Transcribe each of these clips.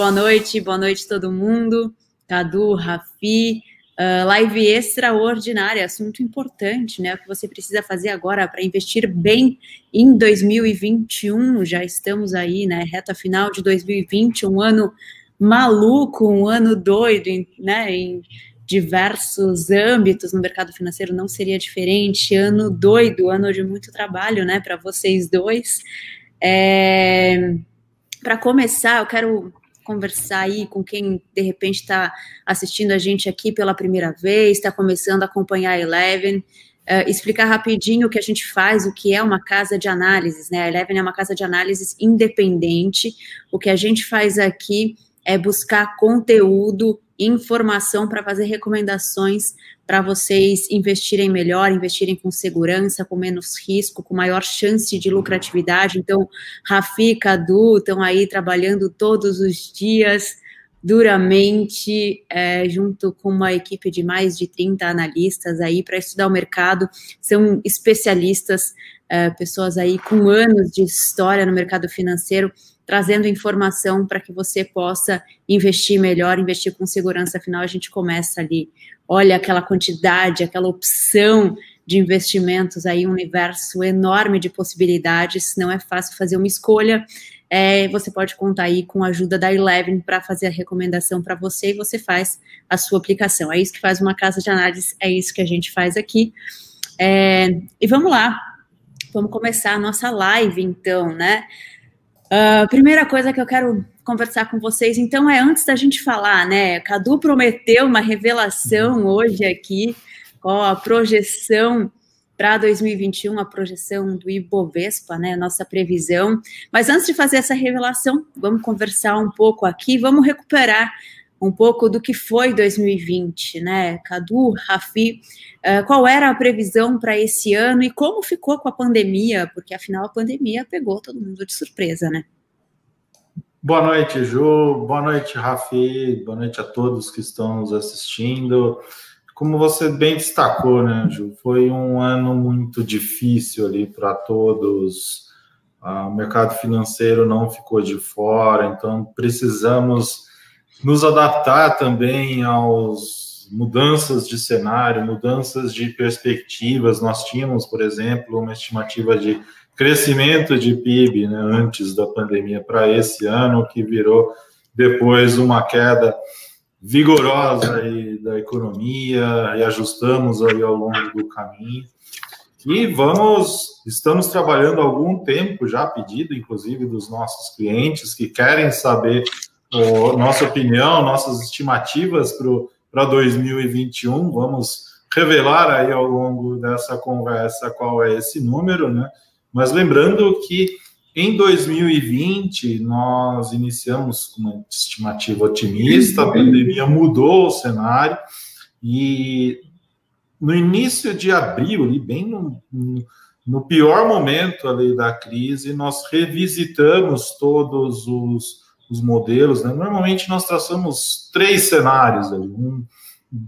boa noite, boa noite todo mundo. Cadu, Rafi, uh, live extraordinária, assunto importante, né? O que você precisa fazer agora para investir bem em 2021. Já estamos aí, né? Reta final de 2020, um ano maluco, um ano doido, né? Em diversos âmbitos no mercado financeiro não seria diferente. Ano doido, ano de muito trabalho, né? Para vocês dois. É... Para começar, eu quero conversar aí com quem de repente está assistindo a gente aqui pela primeira vez, está começando a acompanhar a Eleven, uh, explicar rapidinho o que a gente faz, o que é uma casa de análises, né? A Eleven é uma casa de análises independente. O que a gente faz aqui é buscar conteúdo, informação para fazer recomendações para vocês investirem melhor, investirem com segurança, com menos risco, com maior chance de lucratividade. Então, Rafi Cadu estão aí trabalhando todos os dias, duramente, é, junto com uma equipe de mais de 30 analistas aí para estudar o mercado. São especialistas, é, pessoas aí com anos de história no mercado financeiro trazendo informação para que você possa investir melhor, investir com segurança. Afinal, a gente começa ali, olha aquela quantidade, aquela opção de investimentos aí, um universo enorme de possibilidades. Não é fácil fazer uma escolha. É, você pode contar aí com a ajuda da Eleven para fazer a recomendação para você e você faz a sua aplicação. É isso que faz uma casa de análise, é isso que a gente faz aqui. É, e vamos lá, vamos começar a nossa live então, né? Uh, primeira coisa que eu quero conversar com vocês, então, é antes da gente falar, né? Cadu prometeu uma revelação hoje aqui, ó, a projeção para 2021, a projeção do Ibovespa, né? Nossa previsão. Mas antes de fazer essa revelação, vamos conversar um pouco aqui, vamos recuperar um pouco do que foi 2020, né? Cadu, Rafi, uh, qual era a previsão para esse ano e como ficou com a pandemia? Porque afinal a pandemia pegou todo mundo de surpresa, né? Boa noite, Ju. Boa noite, Rafi. Boa noite a todos que estão nos assistindo. Como você bem destacou, né, Ju? Foi um ano muito difícil ali para todos. Uh, o mercado financeiro não ficou de fora, então precisamos nos adaptar também aos mudanças de cenário, mudanças de perspectivas. Nós tínhamos, por exemplo, uma estimativa de crescimento de PIB né, antes da pandemia para esse ano, que virou depois uma queda vigorosa da economia e ajustamos aí ao longo do caminho. E vamos, estamos trabalhando há algum tempo já, pedido inclusive dos nossos clientes que querem saber o, nossa opinião, nossas estimativas para 2021. Vamos revelar aí ao longo dessa conversa qual é esse número, né? Mas lembrando que em 2020 nós iniciamos com uma estimativa otimista, a pandemia mudou o cenário e no início de abril, ali, bem no, no pior momento ali da crise, nós revisitamos todos os os modelos, né? normalmente nós traçamos três cenários um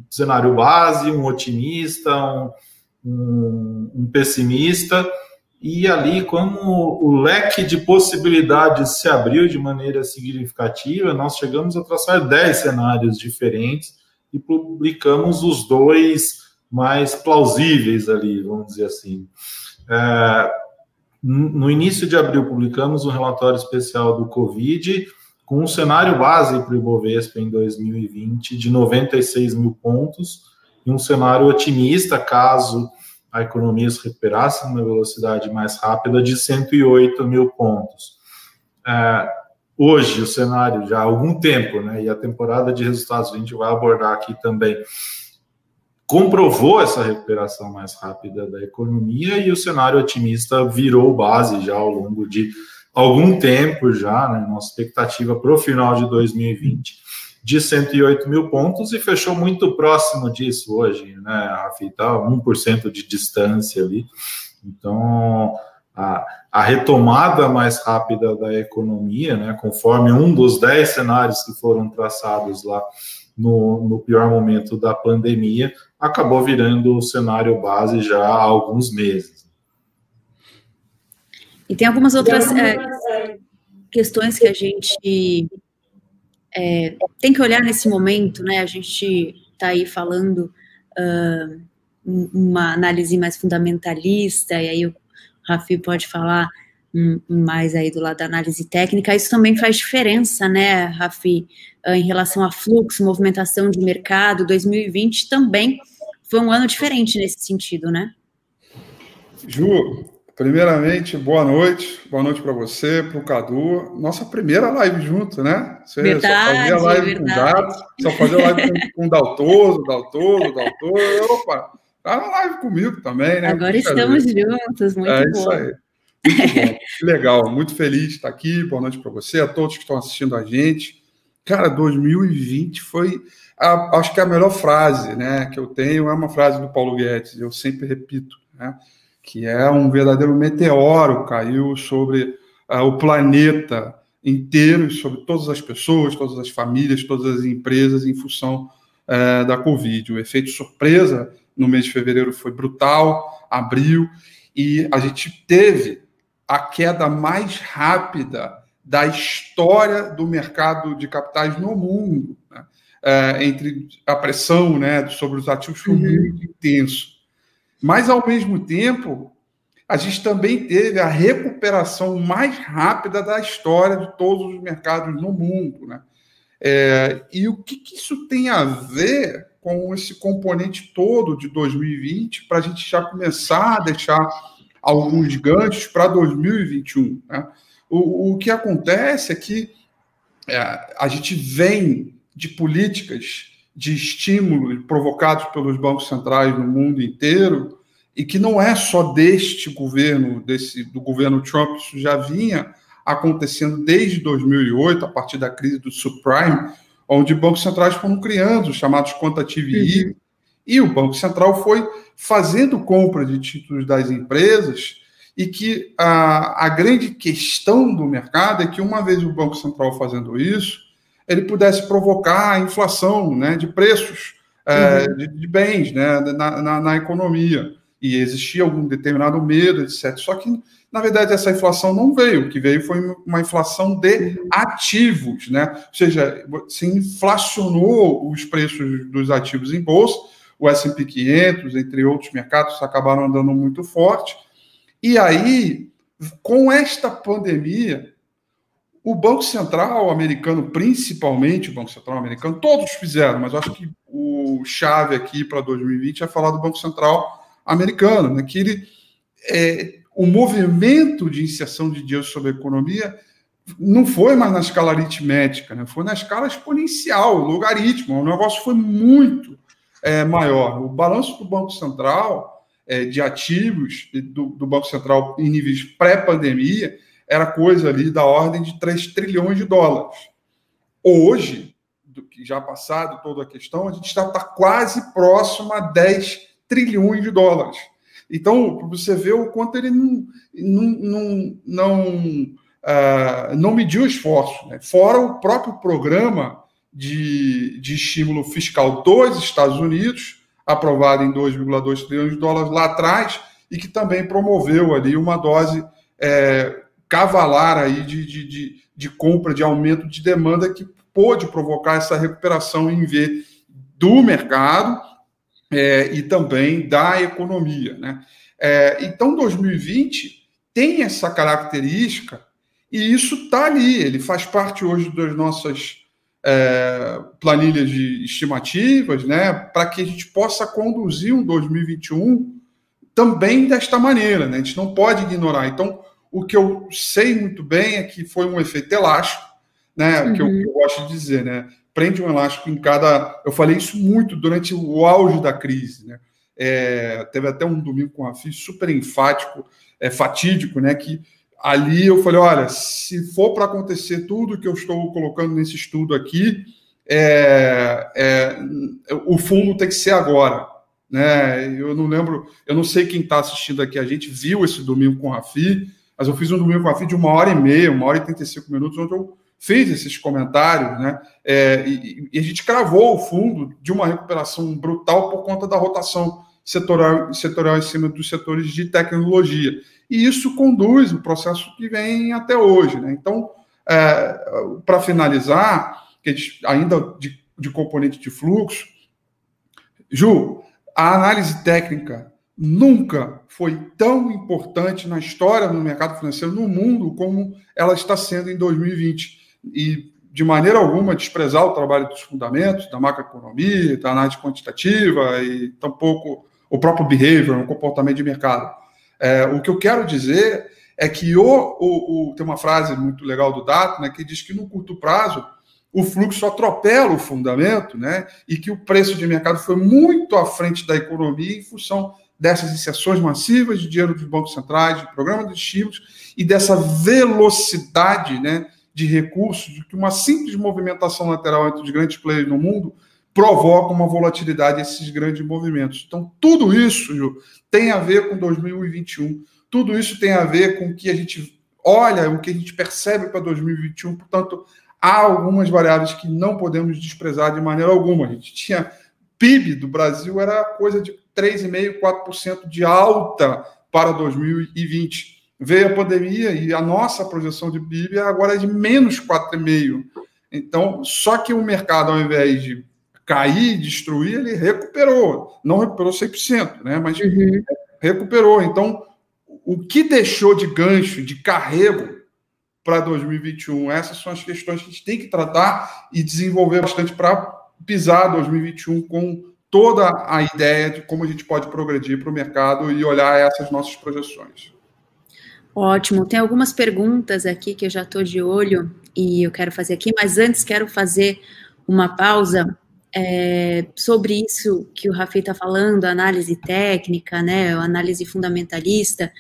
cenário base, um otimista, um, um, um pessimista, e ali, como o leque de possibilidades se abriu de maneira significativa, nós chegamos a traçar dez cenários diferentes e publicamos os dois mais plausíveis ali, vamos dizer assim. É, no início de abril, publicamos um relatório especial do Covid, com um cenário base para o Ibovespa em 2020 de 96 mil pontos e um cenário otimista, caso a economia se recuperasse numa velocidade mais rápida, de 108 mil pontos. É, hoje, o cenário já há algum tempo, né, e a temporada de resultados a gente vai abordar aqui também, comprovou essa recuperação mais rápida da economia e o cenário otimista virou base já ao longo de algum tempo já, né, nossa expectativa para o final de 2020 de 108 mil pontos e fechou muito próximo disso hoje, né, Rafi, tá 1% de distância ali. Então, a, a, retomada mais rápida da economia, né, conforme um dos 10 cenários que foram traçados lá no, no pior momento da pandemia, acabou virando o cenário base já há alguns meses. E tem algumas outras é, questões que a gente é, tem que olhar nesse momento, né? A gente está aí falando uh, uma análise mais fundamentalista, e aí o Rafi pode falar mais aí do lado da análise técnica, isso também faz diferença, né, Rafi, em relação a fluxo, movimentação de mercado, 2020 também foi um ano diferente nesse sentido, né? Ju, primeiramente, boa noite, boa noite para você, para o Cadu, nossa primeira live junto, né? Você verdade, só fazia live verdade. com dados, só fazia live com, com Daltoso, Daltoso, Daltoso, opa, tá na live comigo também, né? Agora estamos juntos, muito é bom. Isso aí. Muito bom, que legal, muito feliz de estar aqui. Boa noite para você, a todos que estão assistindo a gente. Cara, 2020 foi, a, acho que a melhor frase, né, que eu tenho é uma frase do Paulo Guedes. Eu sempre repito, né, que é um verdadeiro meteoro caiu sobre uh, o planeta inteiro, sobre todas as pessoas, todas as famílias, todas as empresas em função uh, da Covid. O efeito surpresa no mês de fevereiro foi brutal, abril, e a gente teve a queda mais rápida da história do mercado de capitais no mundo. Né? É, entre a pressão né, sobre os ativos foi uhum. muito intenso. Mas, ao mesmo tempo, a gente também teve a recuperação mais rápida da história de todos os mercados no mundo. Né? É, e o que, que isso tem a ver com esse componente todo de 2020 para a gente já começar a deixar alguns ganchos para 2021. Né? O, o que acontece é que é, a gente vem de políticas de estímulo provocados pelos bancos centrais no mundo inteiro e que não é só deste governo, desse do governo Trump, isso já vinha acontecendo desde 2008, a partir da crise do subprime, onde bancos centrais foram criando os chamados quantitative easing, uhum. e o Banco Central foi fazendo compra de títulos das empresas e que a, a grande questão do mercado é que uma vez o Banco Central fazendo isso, ele pudesse provocar a inflação né, de preços é, uhum. de, de, bens né, na, na, na, economia. E existia algum determinado medo, etc. Só que, na verdade, essa inflação não veio. O que veio foi uma inflação de uhum. ativos. Né? Ou seja, se inflacionou os preços dos ativos em bolsa, o S&P 500, entre outros mercados, acabaram andando muito forte. E aí, com esta pandemia, o Banco Central americano, principalmente o Banco Central americano, todos fizeram, mas acho que o chave aqui para 2020 é falar do Banco Central americano, né, que ele, é, o movimento de inserção de dinheiro sobre a economia não foi mais na escala aritmética, né, foi na escala exponencial, logaritmo, o negócio foi muito é, maior. O balanço do Banco Central é, de ativos do, do, Banco Central em níveis pré-pandemia era coisa ali da ordem de 3 trilhões de dólares. Hoje, do que já passado toda a questão, a gente está tá quase próximo a 10 trilhões de dólares. Então, você vê o quanto ele não, não, não, não, uh, não mediu esforço. Né? Fora o próprio programa de, de estímulo fiscal dos Estados Unidos, aprovado em 2,2 trilhões de dólares lá atrás, e que também promoveu ali uma dose é, cavalar aí de, de, de, de, compra, de aumento de demanda que pôde provocar essa recuperação em V do mercado é, e também da economia. Né? É, então, 2020 tem essa característica e isso está ali, ele faz parte hoje das nossas é, planilhas de estimativas, né, para que a gente possa conduzir um 2021 também desta maneira, né? A gente não pode ignorar. Então, o que eu sei muito bem é que foi um efeito elástico, né? Uhum. Que, eu, que eu gosto de dizer, né? Prende um elástico em cada. Eu falei isso muito durante o auge da crise, né? É, teve até um domingo com a FI super enfático, é, fatídico, né? Que ali eu falei: olha, se for para acontecer tudo que eu estou colocando nesse estudo aqui, é, é, o fundo tem que ser agora. Né? Eu não lembro, eu não sei quem está assistindo aqui, a gente viu esse domingo com a Rafi, mas eu fiz um domingo com a Rafi de uma hora e meia, uma hora e 35 minutos, onde eu fiz esses comentários, né? É, e, e, a gente cravou o fundo de uma recuperação brutal por conta da rotação setorial, setorial em cima dos setores de tecnologia e isso conduz o processo que vem até hoje. Né? Então, é, para finalizar, ainda de, de componente de fluxo. Ju, a análise técnica nunca foi tão importante na história do mercado financeiro no mundo como ela está sendo em 2020. E, de maneira alguma, desprezar o trabalho dos fundamentos, da macroeconomia, da análise quantitativa e tampouco o próprio behavior, o comportamento de mercado. É, o que eu quero dizer é que o, o, o, tem uma frase muito legal do Dato, né, que diz que no curto prazo o fluxo atropela o fundamento, né, e que o preço de mercado foi muito à frente da economia em função dessas inserções massivas de dinheiro dos bancos centrais, de programa de estímulos e dessa velocidade, né, de recursos, de que uma simples movimentação lateral entre os grandes players no mundo provoca uma volatilidade desses grandes movimentos. Então, tudo isso Ju, tem a ver com 2021, tudo isso tem a ver com o que a gente olha, o que a gente percebe para 2021. Portanto, há algumas variáveis que não podemos desprezar de maneira alguma. A gente tinha PIB do Brasil era coisa de 3,5%, 4% de alta para 2020. Veio a pandemia e a nossa projeção de PIB agora é de menos 4,5%. Então, só que o mercado, ao invés de cair, destruir, ele recuperou. Não recuperou 100%, né? mas uhum. recuperou. Então, o que deixou de gancho, de carrego para 2021? Essas são as questões que a gente tem que tratar e desenvolver bastante para pisar 2021 com toda a ideia de como a gente pode progredir para o mercado e olhar essas nossas projeções. Ótimo. Tem algumas perguntas aqui que eu já estou de olho e eu quero fazer aqui, mas antes quero fazer uma pausa é, sobre isso que o Rafi está falando, análise técnica, né, análise fundamentalista,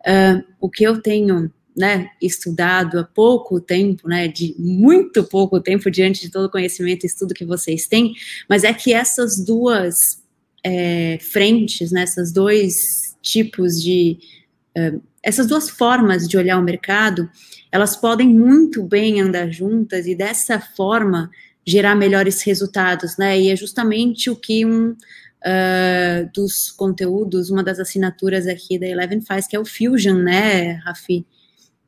uh, o que eu tenho né, estudado há pouco tempo, né, de muito pouco tempo diante de todo o conhecimento e estudo que vocês têm, mas é que essas duas é, frentes, né, esses dois tipos de, uh, essas duas formas de olhar o mercado, elas podem muito bem andar juntas e dessa forma gerar melhores resultados, né? E é justamente o que um uh, dos conteúdos, uma das assinaturas aqui da Eleven faz, que é o Fusion, né, Rafi?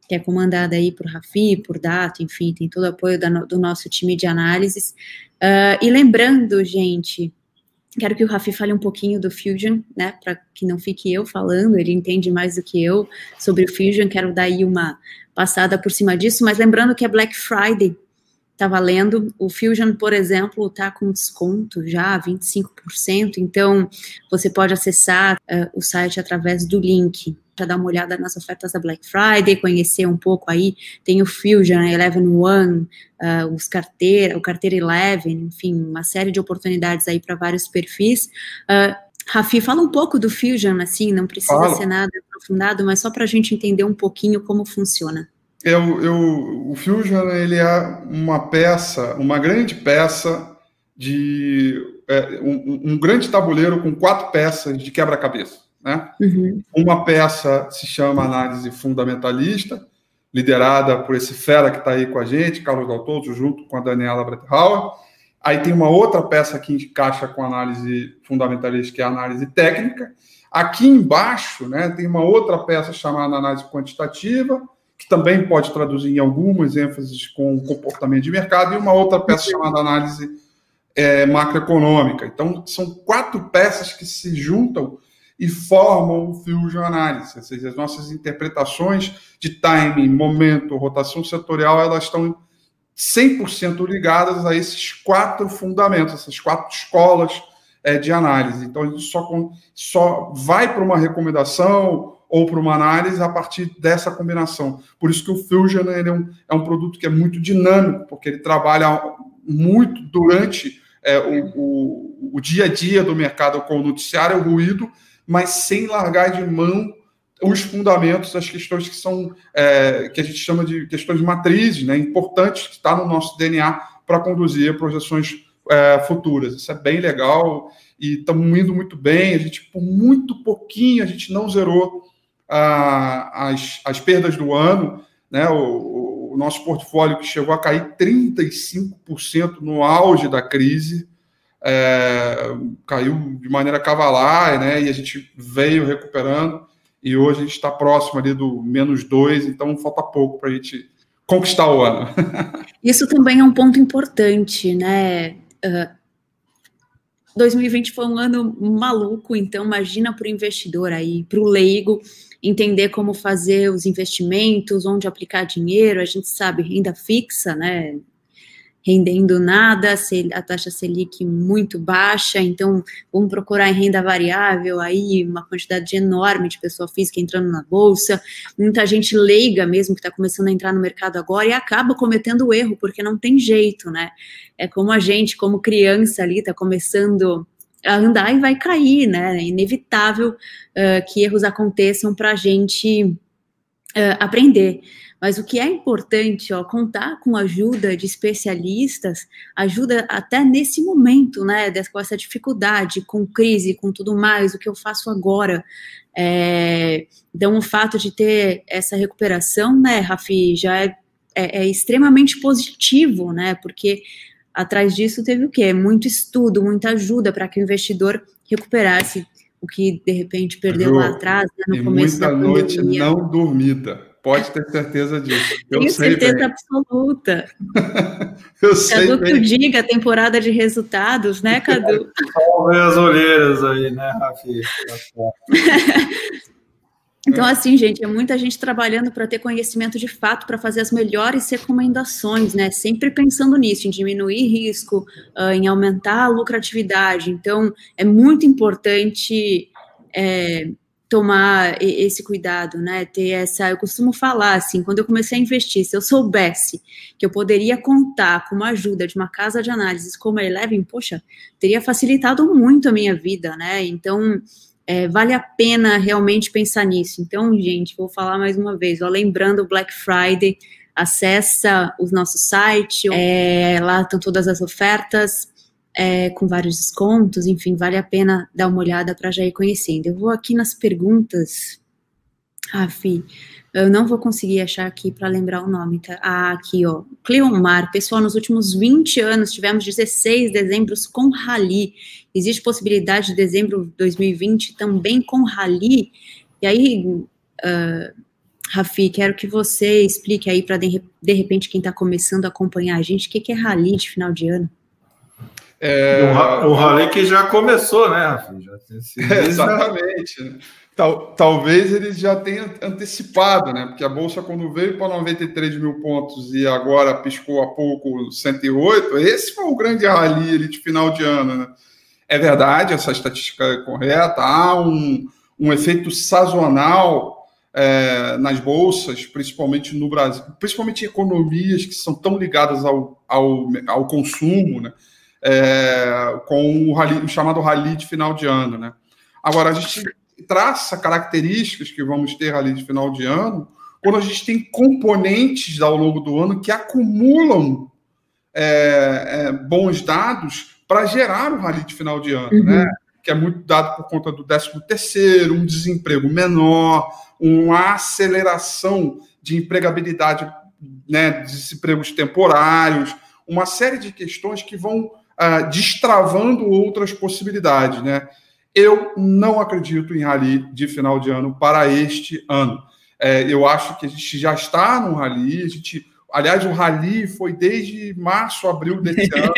Que é comandada aí por Rafi, por Dato, enfim, tem todo o apoio da, do nosso time de análises. Uh, e lembrando, gente, quero que o Rafi fale um pouquinho do Fusion, né, para que não fique eu falando, ele entende mais do que eu sobre o Fusion, quero dar aí uma passada por cima disso, mas lembrando que é Black Friday, está valendo. O Fusion, por exemplo, está com desconto já, 25%. Então, você pode acessar uh, o site através do link para dar uma olhada nas ofertas da Black Friday, conhecer um poupouco aí. Tem o Fusion, a Eleven One, uh, os carteira, o carteira Eleven, enfim, uma série de oportunidades aí para vários perfis. Uh, Rafi, fala um pouco do Fusion, assim, não precisa Fala. ser nada aprofundado, mas só para a gente entender um pouquinho como funciona eu, eu, o Fusion ele é uma peça, uma grande peça de é, um, um, grande tabuleiro com quatro peças de quebra-cabeça. Né? Uhum. Uma peça se chama análise fundamentalista, liderada por esse fera que está aí com a gente, Carlos Daltoso, junto com a Daniela Bretthauer. Aí tem uma outra peça que encaixa com análise fundamentalista, que é a análise técnica. Aqui embaixo né, tem uma outra peça chamada análise quantitativa, que também pode traduzir em algumas ênfases com o comportamento de mercado, e uma outra peça chamada análise é, macroeconômica. Então, são quatro peças que se juntam e formam o Fusion Análise, ou seja, as nossas interpretações de timing, momento, rotação setorial, elas estão 100% ligadas a esses quatro fundamentos, essas quatro escolas é, de análise. Então, a gente só, só vai para uma recomendação ou para uma análise a partir dessa combinação. Por isso que o Fusion é, um, é um produto que é muito dinâmico, porque ele trabalha muito durante é, o, o, o, dia a dia do mercado com o noticiário, o ruído, mas sem largar de mão os fundamentos, as questões que são é, que a gente chama de questões matrizes, né, importantes, que está no nosso DNA para conduzir projeções é, futuras. Isso é bem legal e estamos indo muito bem. A gente, por muito pouquinho, a gente não zerou as, as perdas do ano, né? O, o, nosso portfólio que chegou a cair 35% no auge da crise, é, caiu de maneira cavalar, né? E a gente veio recuperando e hoje a gente está próximo ali do menos dois, então falta pouco para a gente conquistar o ano. Isso também é um ponto importante, né? Uh, 2020 foi um ano maluco, então imagina para o investidor aí, para o leigo, entender como fazer os investimentos, onde aplicar dinheiro, a gente sabe, renda fixa, né? Rendendo nada, a taxa Selic muito baixa, então vamos procurar em renda variável, aí uma quantidade enorme de pessoa física entrando na bolsa, muita gente leiga mesmo que está começando a entrar no mercado agora e acaba cometendo o erro, porque não tem jeito, né? É como a gente, como criança ali, está começando a andar e vai cair, né? É inevitável uh, que erros aconteçam para a gente uh, aprender. Mas o que é importante, ó, contar com ajuda de especialistas ajuda até nesse momento, né, com essa dificuldade, com crise, com tudo mais, o que eu faço agora. É, então, o fato de ter essa recuperação, né, Rafi, já é, é, é extremamente positivo, né, porque atrás disso teve o quê? Muito estudo, muita ajuda para que o investidor recuperasse o que de repente perdeu Ju, lá atrás, né, no começo muita da noite não dormida. Pode ter certeza disso. Eu Tenho certeza bem. absoluta. eu sei Cadu bem. que o diga, temporada de resultados, né, Cadu? Salve as olheiras aí, né, Rafi? Então, assim, gente, é muita gente trabalhando para ter conhecimento de fato, para fazer as melhores recomendações, né? Sempre pensando nisso, em diminuir risco, uh, em aumentar a lucratividade. Então, é muito importante é, tomar esse cuidado, né? Ter essa, eu costumo falar assim, quando eu comecei a investir, se eu soubesse que eu poderia contar com uma ajuda de uma casa de análises como a Eleven, poxa, teria facilitado muito a minha vida, né? Então, é, vale a pena realmente pensar nisso. Então, gente, vou falar mais uma vez, ó, lembrando Black Friday, acessa o nosso site, é, lá estão todas as ofertas, é, com vários descontos, enfim, vale a pena dar uma olhada para já ir conhecendo. Eu vou aqui nas perguntas. Ah, Fi, eu não vou conseguir achar aqui para lembrar o nome, tá? Ah, aqui, ó. Cleomar, pessoal, nos últimos 20 anos tivemos 16 dezembros com Rally. Existe possibilidade de dezembro de 2020 também com Rally? E aí, uh, Rafi, quero que você explique aí para de, repente quem está começando a acompanhar a gente, o que, que é Rally de final de ano? É... O, rally que já começou, né? Já exatamente. Tal, talvez ele já tenha antecipado, né? Porque a Bolsa, quando veio para 93 mil pontos e agora piscou há pouco 108, esse foi o grande rally de final de ano, né? É verdade, essa estatística é correta. Há um, um efeito sazonal é, nas bolsas, principalmente no Brasil, principalmente economias que são tão ligadas ao, ao, ao consumo, né? É, com o, rally, o chamado rally de final de ano. Né? Agora, a gente traça características que vamos ter rally de final de ano quando a gente tem componentes ao longo do ano que acumulam é, é, bons dados para gerar o rally de final de ano, uhum. né? Que é muito dado por conta do 13 terceiro, um desemprego menor, uma aceleração de empregabilidade, né, desempregos temporários, uma série de questões que vão uh, destravando outras possibilidades, né? Eu não acredito em rally de final de ano para este ano. É, eu acho que a gente já está no rally. A gente, aliás, o rally foi desde março, abril desse ano.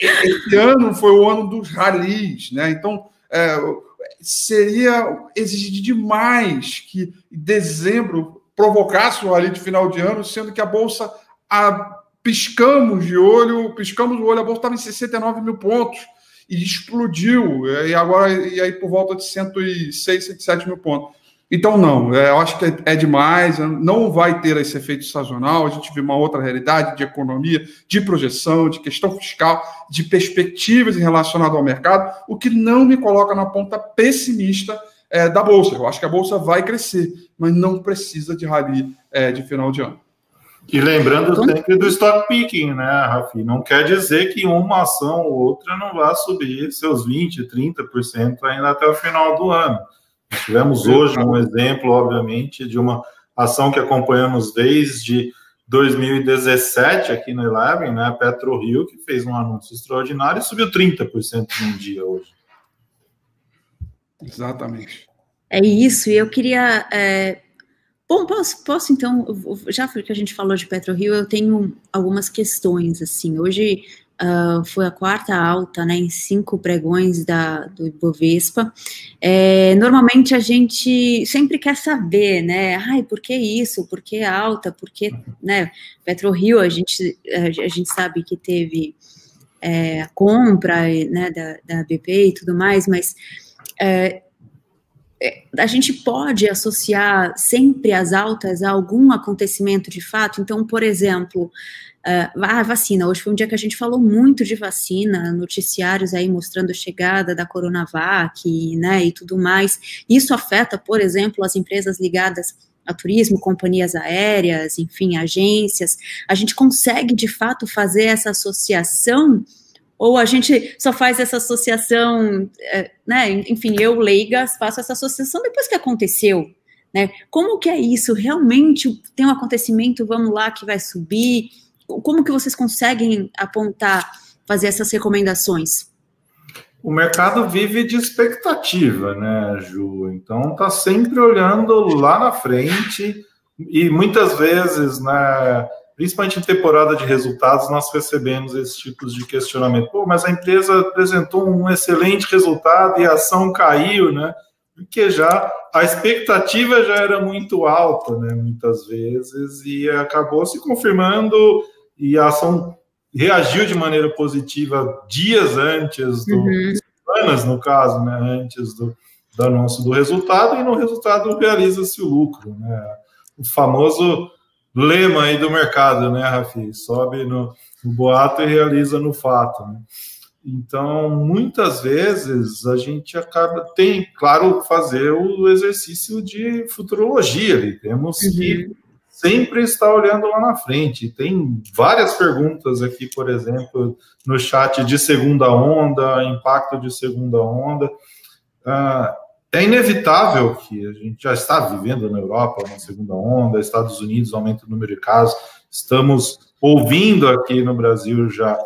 Esse ano foi o ano dos rallies, né? Então, é, seria exigir demais que em dezembro provocasse o rally de final de ano, sendo que a bolsa a, piscamos de olho, piscamos o olho, a bolsa estava em 69 mil pontos e explodiu, e agora e aí por volta de 106, 107 mil pontos. Então, não, é, eu acho que é, é, demais, não vai ter esse efeito sazonal, a gente vê uma outra realidade de economia, de projeção, de questão fiscal, de perspectivas relacionadas ao mercado, o que não me coloca na ponta pessimista é, da Bolsa. Eu acho que a Bolsa vai crescer, mas não precisa de rally é, de final de ano. E lembrando então, sempre do stock picking, né, Rafi? Não quer dizer que uma ação ou outra não vá subir seus 20%, 30% ainda até o final do ano. Nós tivemos hoje um exemplo, obviamente, de uma ação que acompanhamos desde 2017 aqui no Eleven, né? PetroRio, que fez um anúncio extraordinário e subiu 30% em um dia hoje. Exatamente. É isso, e eu queria é Bom, posso, posso então, já que a gente falou de PetroRio, eu tenho algumas questões, assim, hoje uh, foi a quarta alta, né, em cinco pregões da, do Ibovespa, é, normalmente a gente sempre quer saber, né, ai, por que isso, por que alta, por que, né, PetroRio, a gente, a gente sabe que teve é, a compra, né, da, da BP e tudo mais, mas... É, a gente pode associar sempre as altas a algum acontecimento de fato. Então, por exemplo, uh, a vacina. Hoje foi um dia que a gente falou muito de vacina, noticiários aí mostrando a chegada da Coronavac, né, e tudo mais. Isso afeta, por exemplo, as empresas ligadas a turismo, companhias aéreas, enfim, agências. A gente consegue de fato fazer essa associação ou a gente só faz essa associação, é, né? Enfim, eu, leigas, faço essa associação depois que aconteceu, né? Como que é isso? Realmente tem um acontecimento, vamos lá, que vai subir? Como que vocês conseguem apontar, fazer essas recomendações? O mercado vive de expectativa, né, Ju? Então tá sempre olhando lá na frente e muitas vezes, né, principalmente em temporada de resultados, nós recebemos esses tipos de questionamento. Pô, mas a empresa apresentou um excelente resultado e a ação caiu, né? Porque já a expectativa já era muito alta, né? Muitas vezes, e acabou se confirmando, e a ação reagiu de maneira positiva dias antes do. Uhum. semanas, no caso, né? Antes do, do anúncio do resultado, e no resultado realiza-se o lucro, né? O famoso lema aí do mercado, né, Rafi? Sobe no, no boato e realiza no fato. Né? Então, muitas vezes a gente acaba, tem, claro, fazer o exercício de futurologia ali. Temos uhum. que sempre estar olhando lá na frente. Tem várias perguntas aqui, por exemplo, no chat de segunda onda, impacto de segunda onda. Ah, é inevitável que a gente já está vivendo na Europa uma segunda onda, Estados Unidos aumenta o número de casos, estamos ouvindo aqui no Brasil já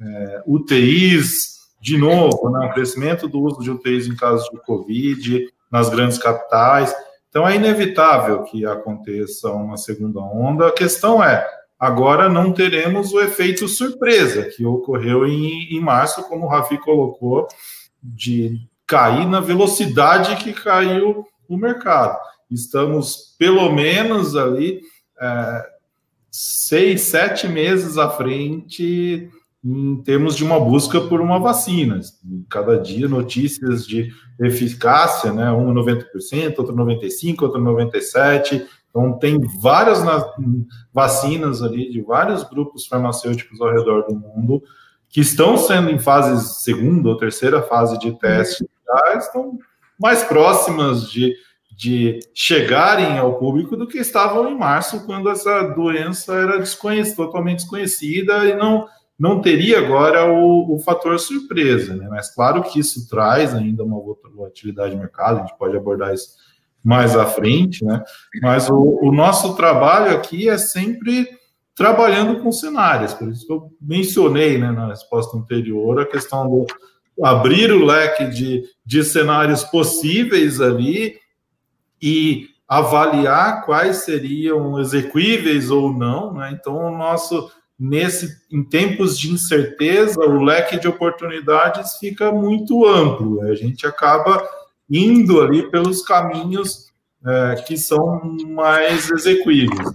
é, UTIs de novo, né, o crescimento do uso de UTIs em casos de Covid nas grandes capitais. Então é inevitável que aconteça uma segunda onda. A questão é, agora não teremos o efeito surpresa que ocorreu em, em março, como o Rafi colocou, de cair na velocidade que caiu o mercado. Estamos pelo menos ali é, seis, sete meses à frente em termos de uma busca por uma vacina. Cada dia notícias de eficácia, né? Um 90%, outro 95%, outro 97%. Então tem várias vacinas ali de vários grupos farmacêuticos ao redor do mundo que estão sendo em fase segunda ou terceira fase de teste estão mais próximas de, de chegarem ao público do que estavam em março, quando essa doença era desconhecida, totalmente desconhecida e não, não teria agora o, o fator surpresa. Né? Mas claro que isso traz ainda uma volatilidade de mercado, a gente pode abordar isso mais à frente, né? Mas o, o nosso trabalho aqui é sempre trabalhando com cenários, por isso eu mencionei né, na resposta anterior a questão do, abrir o leque de, de cenários possíveis ali e avaliar quais seriam execuíveis ou não, né? Então, o nosso nesse em tempos de incerteza, o leque de oportunidades fica muito amplo. A gente acaba indo ali pelos caminhos é, que são mais execuíveis.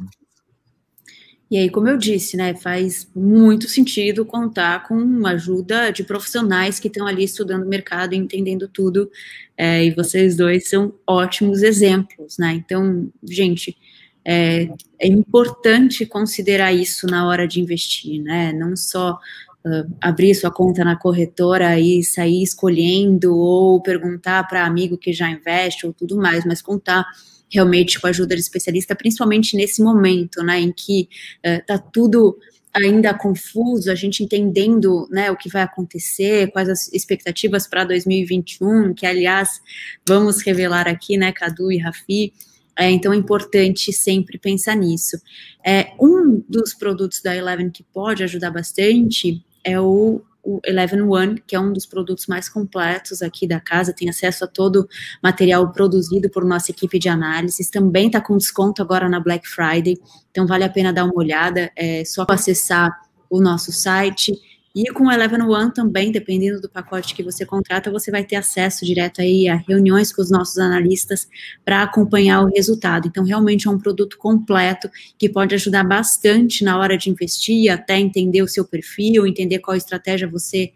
E aí, como eu disse, né, faz muito sentido contar com uma ajuda de profissionais que estão ali estudando o mercado e entendendo tudo. É, e vocês dois são ótimos exemplos, né? Então, gente, é, é importante considerar isso na hora de investir, né? Não só uh, abrir sua conta na corretora e sair escolhendo ou perguntar para amigo que já investe ou tudo mais, mas contar realmente com a ajuda de especialista, principalmente nesse momento, né, em que está uh, tudo ainda confuso, a gente entendendo, né, o que vai acontecer, quais as expectativas para 2021, que, aliás, vamos revelar aqui, né, Cadu e Rafi, é, então é importante sempre pensar nisso. É, um dos produtos da Eleven que pode ajudar bastante é o o Eleven One, que é um dos produtos mais completos aqui da casa, tem acesso a todo material produzido por nossa equipe de análises, também está com desconto agora na Black Friday, então vale a pena dar uma olhada, é só acessar o nosso site e com o Eleven One também, dependendo do pacote que você contrata, você vai ter acesso direto aí a reuniões com os nossos analistas para acompanhar o resultado. Então, realmente é um produto completo que pode ajudar bastante na hora de investir, até entender o seu perfil, entender qual estratégia você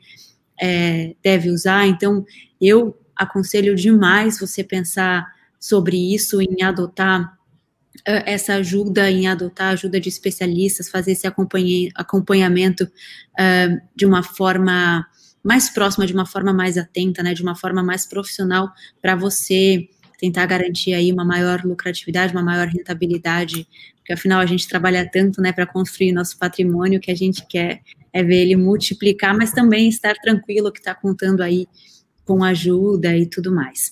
é, deve usar. Então, eu aconselho demais você pensar sobre isso, em adotar essa ajuda em adotar ajuda de especialistas, fazer esse acompanhamento uh, de uma forma mais próxima, de uma forma mais atenta, né, de uma forma mais profissional, para você tentar garantir aí uma maior lucratividade, uma maior rentabilidade, porque afinal a gente trabalha tanto, né, para construir nosso patrimônio, que a gente quer é ver ele multiplicar, mas também estar tranquilo que está contando aí com ajuda e tudo mais.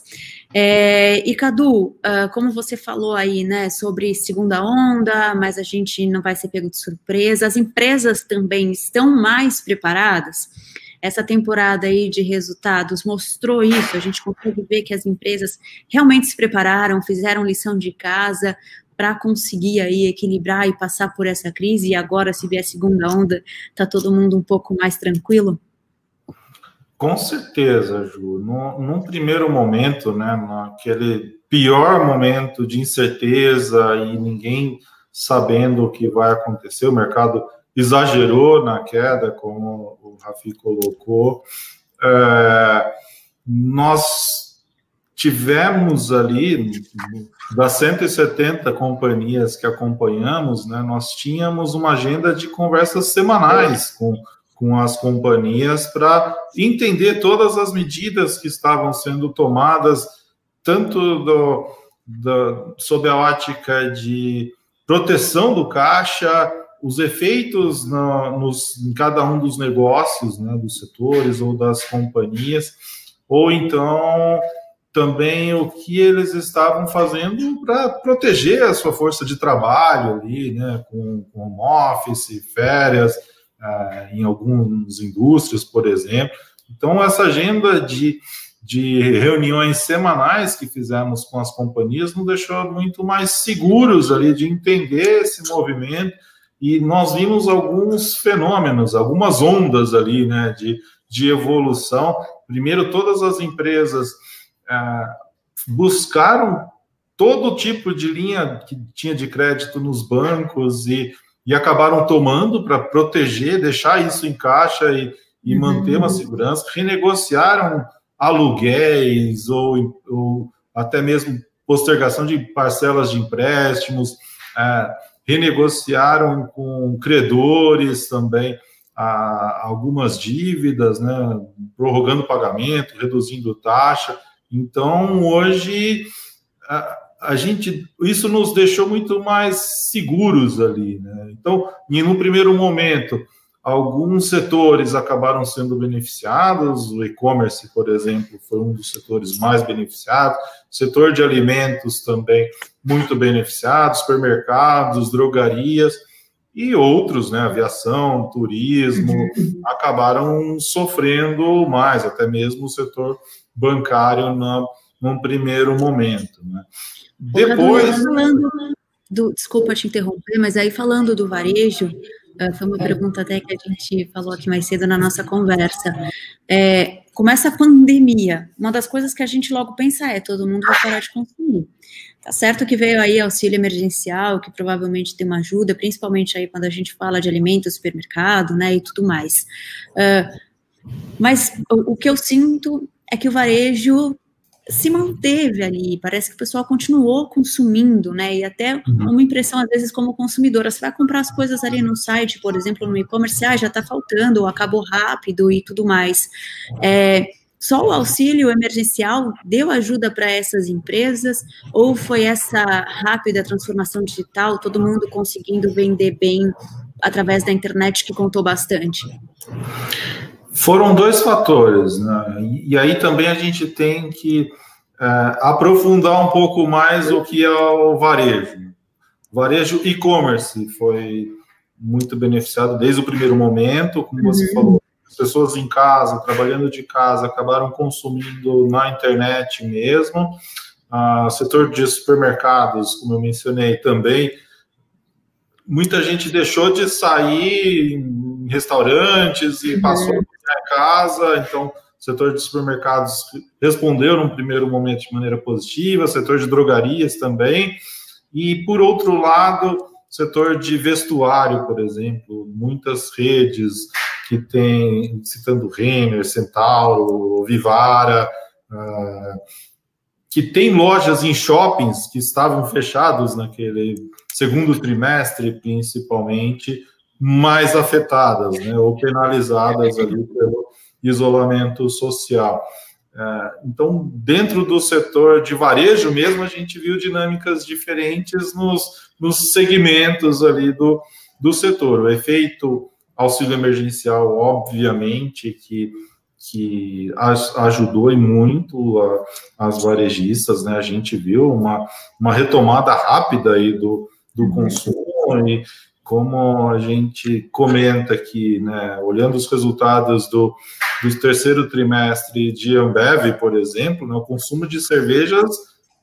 É, e Cadu, uh, como você falou aí, né, sobre segunda onda, mas a gente não vai ser pego de surpresa, as empresas também estão mais preparadas? Essa temporada aí de resultados mostrou isso, a gente consegue ver que as empresas realmente se prepararam, fizeram lição de casa para conseguir aí equilibrar e passar por essa crise, e agora, se vier segunda onda, tá todo mundo um pouco mais tranquilo? Com certeza, Ju. No, num primeiro momento, né, naquele pior momento de incerteza e ninguém sabendo o que vai acontecer, o mercado exagerou na queda, como o Rafi colocou. É, nós tivemos ali, das 170 companhias que acompanhamos, né, nós tínhamos uma agenda de conversas semanais com com as companhias para entender todas as medidas que estavam sendo tomadas, tanto do, do, sob a ótica de proteção do caixa, os efeitos no, nos, em cada um dos negócios, né, dos setores ou das companhias, ou então também o que eles estavam fazendo para proteger a sua força de trabalho ali, né, com, com home office, férias, ah, em algumas indústrias, por exemplo. Então, essa agenda de, de reuniões semanais que fizemos com as companhias nos deixou muito mais seguros ali de entender esse movimento e nós vimos alguns fenômenos, algumas ondas ali, né, de, de evolução. Primeiro, todas as empresas ah, buscaram todo tipo de linha que tinha de crédito nos bancos e e acabaram tomando para proteger, deixar isso em caixa e, e uhum. manter uma segurança, renegociaram aluguéis ou, ou, até mesmo postergação de parcelas de empréstimos, é, renegociaram com credores também a, algumas dívidas, né, prorrogando pagamento, reduzindo taxa. Então, hoje, a gente isso nos deixou muito mais seguros ali, né? Então, em um primeiro momento, alguns setores acabaram sendo beneficiados, o e-commerce, por exemplo, foi um dos setores mais beneficiados, o setor de alimentos também muito beneficiado, supermercados, drogarias e outros, né, aviação, turismo, acabaram sofrendo mais, até mesmo o setor bancário na, num primeiro momento, né? Depois. Falando do, desculpa te interromper, mas aí falando do varejo, eh, foi uma pergunta até que a gente falou aqui mais cedo na nossa conversa. É, começa a pandemia, uma das coisas que a gente logo pensa é todo mundo vai parar de consumir. Tá certo que veio aí auxílio emergencial, que provavelmente tem uma ajuda, principalmente aí quando a gente fala de alimentos, supermercado, né, e tudo mais. Uh, mas o, o que eu sinto é que o varejo se manteve ali, parece que o pessoal continuou consumindo, né? E até uhum. uma impressão, às vezes, como consumidora, você vai comprar as coisas ali no site, por exemplo, no e-commerce, ah, já está faltando, ou acabou rápido e tudo mais. É, só o auxílio emergencial deu ajuda para essas empresas, ou foi essa rápida transformação digital, todo mundo conseguindo vender bem através da internet que contou bastante? Foram dois fatores, né? E, aí também a gente tem que é, aprofundar um pouco mais o que é o varejo. O varejo e-commerce foi muito beneficiado desde o primeiro momento, como você uhum. falou, as pessoas em casa, trabalhando de casa, acabaram consumindo na internet mesmo. O setor de supermercados, como eu mencionei também, muita gente deixou de sair em restaurantes e uhum. passou para casa, então setor de supermercados respondeu num primeiro momento de maneira positiva, setor de drogarias também, e por outro lado, setor de vestuário, por exemplo, muitas redes que tem, citando Renner, Centauro, Vivara, uh, que tem lojas em shoppings que estavam fechados naquele segundo trimestre, principalmente, mais afetadas, né, ou penalizadas ali pelo isolamento social. É, então, dentro do setor de varejo mesmo, a gente viu dinâmicas diferentes nos, nos segmentos ali do, do setor. O efeito auxílio emergencial, obviamente, que, que ajudou e muito a, as varejistas, né? A gente viu uma, uma retomada rápida aí do, do consumo e como a gente comenta aqui, né, olhando os resultados do, do terceiro trimestre de Ambev, por exemplo, né, o consumo de cervejas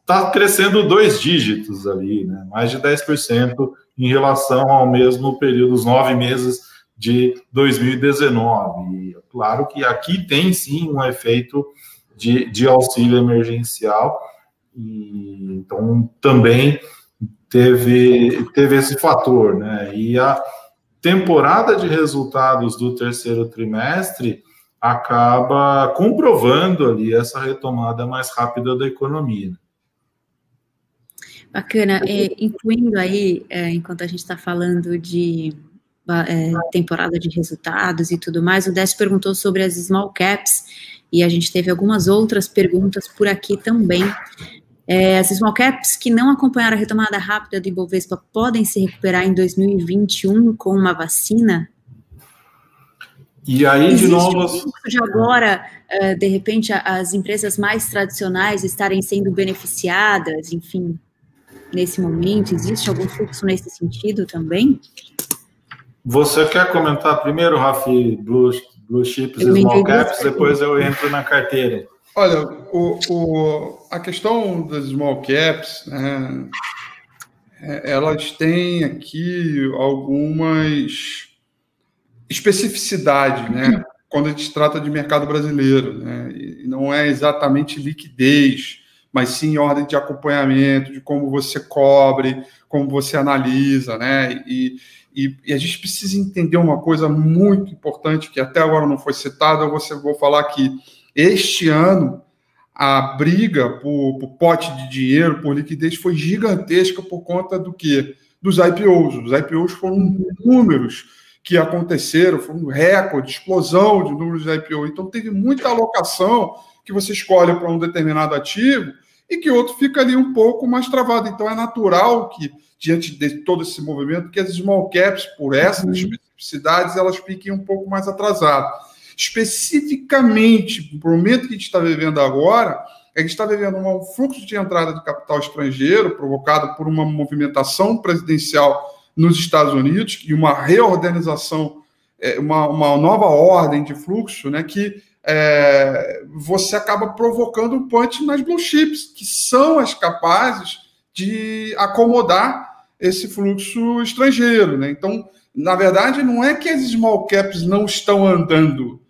está crescendo dois dígitos ali, né, mais de 10% em relação ao mesmo período, os nove meses de 2019. E claro que aqui tem sim um efeito de, de auxílio emergencial, e, então também teve, teve esse fator, né? E a temporada de resultados do terceiro trimestre acaba comprovando ali essa retomada mais rápida da economia. Bacana, é, incluindo aí, é, enquanto a gente está falando de é, temporada de resultados e tudo mais, o Décio perguntou sobre as small caps, e a gente teve algumas outras perguntas por aqui também. É, as small caps que não acompanharam a retomada rápida do Ibovespa podem se recuperar em 2021 com uma vacina? E aí, Existe de novo. Um de agora, uh, de repente, as empresas mais tradicionais estarem sendo beneficiadas, enfim, nesse momento? Existe algum fluxo nesse sentido também? Você quer comentar primeiro, Rafi, Blue, Blue Chips e Small Caps, depois eu entro na carteira. Olha, o, o, a questão das small caps, né, é, elas têm aqui algumas especificidades, né? Quando a gente trata de mercado brasileiro, né? E não é exatamente liquidez, mas sim ordem de acompanhamento, de como você cobre, como você analisa, né? E, e, e, a gente precisa entender uma coisa muito importante que até agora não foi citada, eu vou, vou falar aqui este ano, a briga por, por, pote de dinheiro, por liquidez, foi gigantesca por conta do quê? Dos IPOs. Os IPOs foram números que aconteceram, foi um recorde, explosão de números de IPO. Então, teve muita alocação que você escolhe para um determinado ativo e que outro fica ali um pouco mais travado. Então, é natural que, diante de todo esse movimento, que as small caps, por essas uhum. especificidades, elas fiquem um pouco mais atrasadas. Especificamente, para o momento que a gente está vivendo agora, a gente está vivendo um fluxo de entrada de capital estrangeiro provocado por uma movimentação presidencial nos Estados Unidos e uma reorganização, é, uma, uma nova ordem de fluxo, né, que é, você acaba provocando um punch nas blue chips, que são as capazes de acomodar esse fluxo estrangeiro. Né? Então, na verdade, não é que as small caps não estão andando,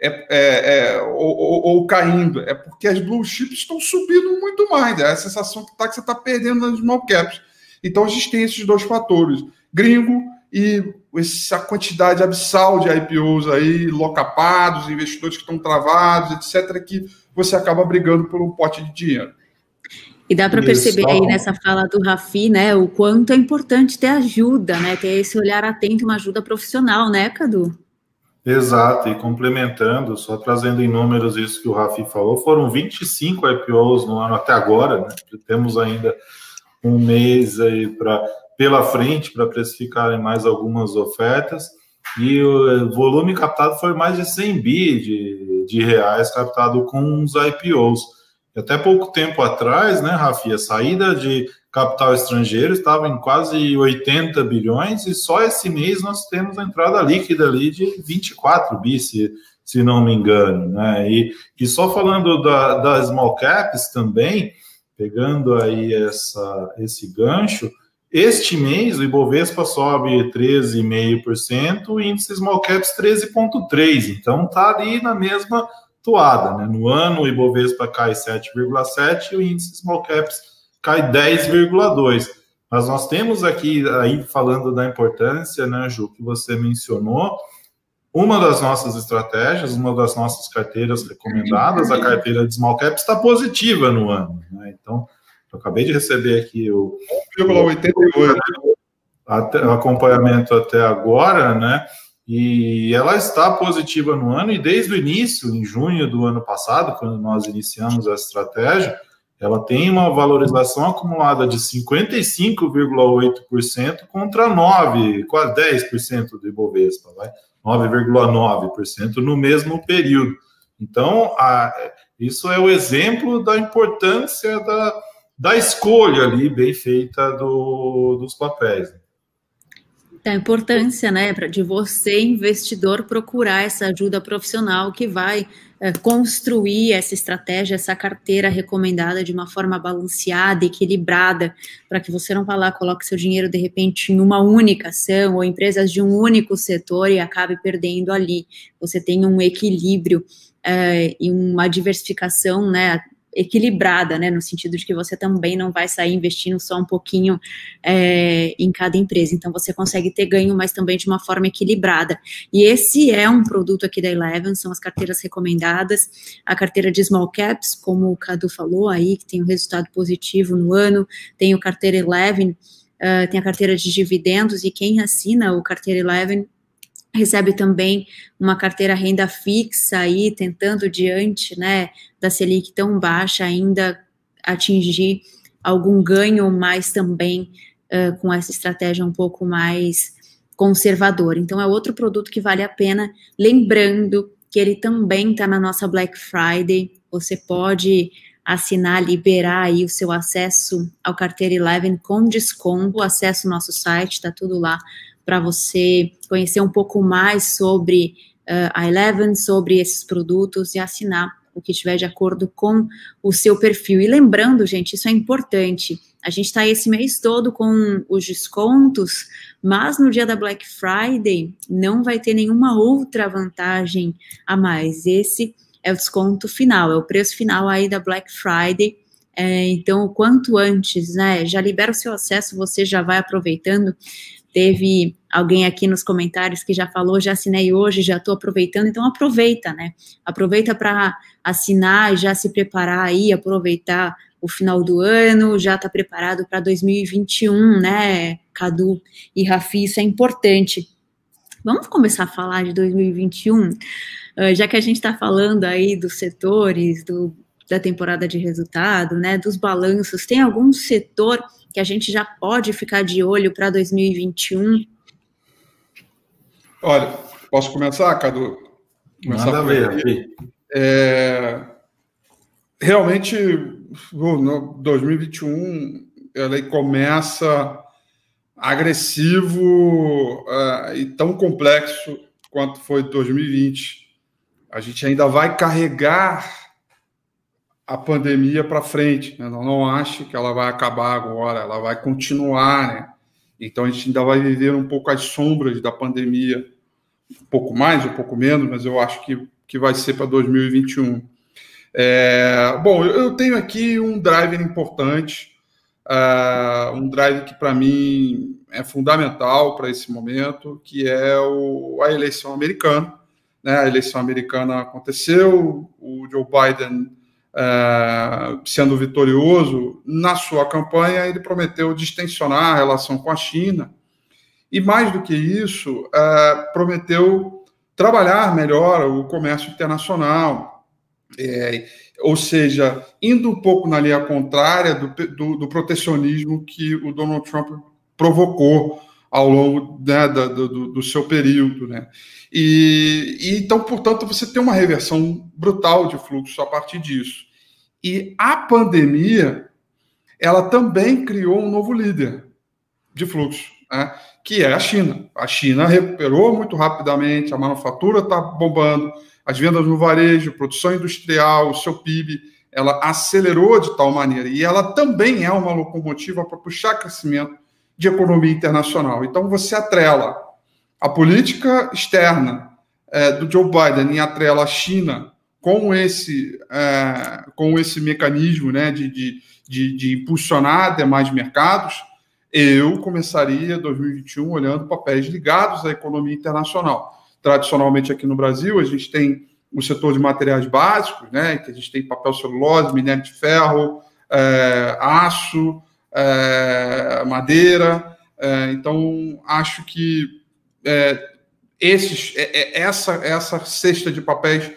é, é, é ou, ou, ou, caindo, é porque as blue chips estão subindo muito mais. É a sensação que, tá, que você está perdendo nas small caps. Então a gente tem esses dois fatores: gringo e essa quantidade abissal de IPOs aí, locapados, investidores que estão travados, etc., que você acaba brigando por um pote de dinheiro. E dá para perceber aí nessa fala do Rafi, né, o quanto é importante ter ajuda, né, ter esse olhar atento, uma ajuda profissional, né, Cadu? Exato, e complementando, só trazendo em números isso que o Rafi falou, foram 25 IPOs no ano até agora, né? Temos ainda um mês aí para pela frente para precificarem mais algumas ofertas, e o volume captado foi mais de 100 bi de, de reais captado com os IPOs. Até pouco tempo atrás, né, Rafi, a saída de capital estrangeiro estava em quase 80 bilhões e só esse mês nós temos a entrada líquida ali de 24 bi, se, se não me engano. Né? E, e só falando da, da small caps também, pegando aí essa, esse gancho, este mês o Ibovespa sobe 13,5%, o índice small caps 13,3%. Então está ali na mesma toada. Né? No ano o Ibovespa cai 7,7% e o índice small caps cai 10,2. Mas nós temos aqui, aí falando da importância, né, Ju, que você mencionou, uma das nossas estratégias, uma das nossas carteiras recomendadas, a carteira de small cap, está positiva no ano. Né? Então, eu acabei de receber aqui o, 1,88 o acompanhamento até agora, né? E ela está positiva no ano, e desde o início, em junho do ano passado, quando nós iniciamos a estratégia, ela tem uma valorização acumulada de 55,8% contra 9, quase 10% do Ibovespa, vai 9,9% no mesmo período. Então, a, isso é o exemplo da importância da, da escolha ali bem feita do, dos papéis a importância, né, de você, investidor, procurar essa ajuda profissional que vai construir essa estratégia, essa carteira recomendada de uma forma balanceada, equilibrada, para que você não vá lá, coloque seu dinheiro de repente em uma única ação ou empresas de um único setor e acabe perdendo ali. Você tem um equilíbrio é, e uma diversificação, né, equilibrada, né, no sentido de que você também não vai sair investindo só um pouquinho é, em cada empresa. Então você consegue ter ganho, mas também de uma forma equilibrada. E esse é um produto aqui da Eleven, são as carteiras recomendadas, a carteira de small caps, como o Cadu falou aí, que tem um resultado positivo no ano, tem o carteira Eleven, uh, tem a carteira de dividendos, e quem assina o carteira Eleven recebe também uma carteira renda fixa aí, tentando diante, né, da Selic tão baixa ainda atingir algum ganho, mas também uh, com essa estratégia um pouco mais conservadora. Então é outro produto que vale a pena, lembrando que ele também está na nossa Black Friday. Você pode assinar, liberar aí o seu acesso ao carteira Eleven com desconto. Acesse o nosso site, está tudo lá para você conhecer um pouco mais sobre uh, a Eleven, sobre esses produtos e assinar o que estiver de acordo com o seu perfil. E lembrando, gente, isso é importante. A gente está esse mês todo com os descontos, mas no dia da Black Friday não vai ter nenhuma outra vantagem a mais. Esse é o desconto final, é o preço final aí da Black Friday. É, então, o quanto antes, né? Já libera o seu acesso, você já vai aproveitando. Teve alguém aqui nos comentários que já falou, já assinei hoje, já estou aproveitando, então aproveita, né? Aproveita para assinar e já se preparar aí, aproveitar o final do ano, já está preparado para 2021, né, Cadu e Rafi, isso é importante. Vamos começar a falar de 2021, ah, já que a gente está falando aí dos setores, do, da temporada de resultado, né, dos balanços, tem algum setor que a gente já pode ficar de olho para 2021? Olha, posso começar, Cadu? Começar Manda ver. É, realmente, no 2021, ela começa agressivo uh, e tão complexo quanto foi 2020. A gente ainda vai carregar a pandemia para frente. Né? Não, não acho que ela vai acabar agora, ela vai continuar. Né? Então a gente ainda vai viver um pouco as sombras da pandemia, um pouco mais, um pouco menos, mas eu acho que, que vai ser para 2021. É, bom, eu tenho aqui um driver importante, uh, um drive que para mim é fundamental para esse momento, que é o, a eleição americana. Né? A eleição americana aconteceu, o Joe Biden é, sendo vitorioso na sua campanha, ele prometeu distensionar a relação com a China. E mais do que isso, é, prometeu trabalhar melhor o comércio internacional. É, ou seja, indo um pouco na linha contrária do, do, do protecionismo que o Donald Trump provocou ao longo né, do, do, do, seu período. Né? E, e, então, portanto, você tem uma reversão brutal de fluxo a partir disso. E a pandemia ela também criou um novo líder de fluxo, né? que é a China. A China recuperou muito rapidamente, a manufatura está bombando, as vendas no varejo, produção industrial, o seu PIB, ela acelerou de tal maneira. E ela também é uma locomotiva para puxar crescimento de economia internacional. Então, você atrela a política externa é, do Joe Biden e atrela a China com esse, é, com esse mecanismo né, de, de, de, de impulsionar demais mercados, eu começaria 2021 olhando papéis ligados à economia internacional. Tradicionalmente aqui no Brasil, a gente tem o setor de materiais básicos, né, que a gente tem papel celulose, minério de ferro, é, aço, é, madeira. É, então, acho que é, esses, é, é, essa, essa cesta de papéis